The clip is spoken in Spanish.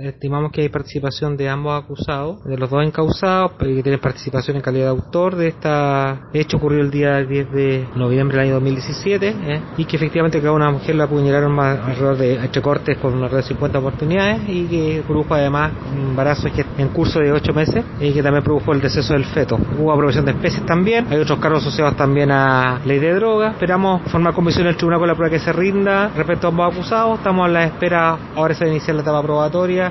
estimamos que hay participación de ambos acusados, de los dos encausados, que tienen participación en calidad de autor de este hecho ocurrió el día 10 de noviembre del año 2017 ¿eh? y que efectivamente cada una mujer la apuñalaron más alrededor de entre cortes con alrededor de 50 oportunidades y que produjo además un embarazo en curso de 8 meses y que también produjo el deceso del feto. Hubo aprobación de especies también, hay otros cargos asociados también a ley de droga. Esperamos formar comisión en el tribunal con la prueba que se rinda respecto a ambos acusados. Estamos a la espera, ahora se va a iniciar la etapa probatoria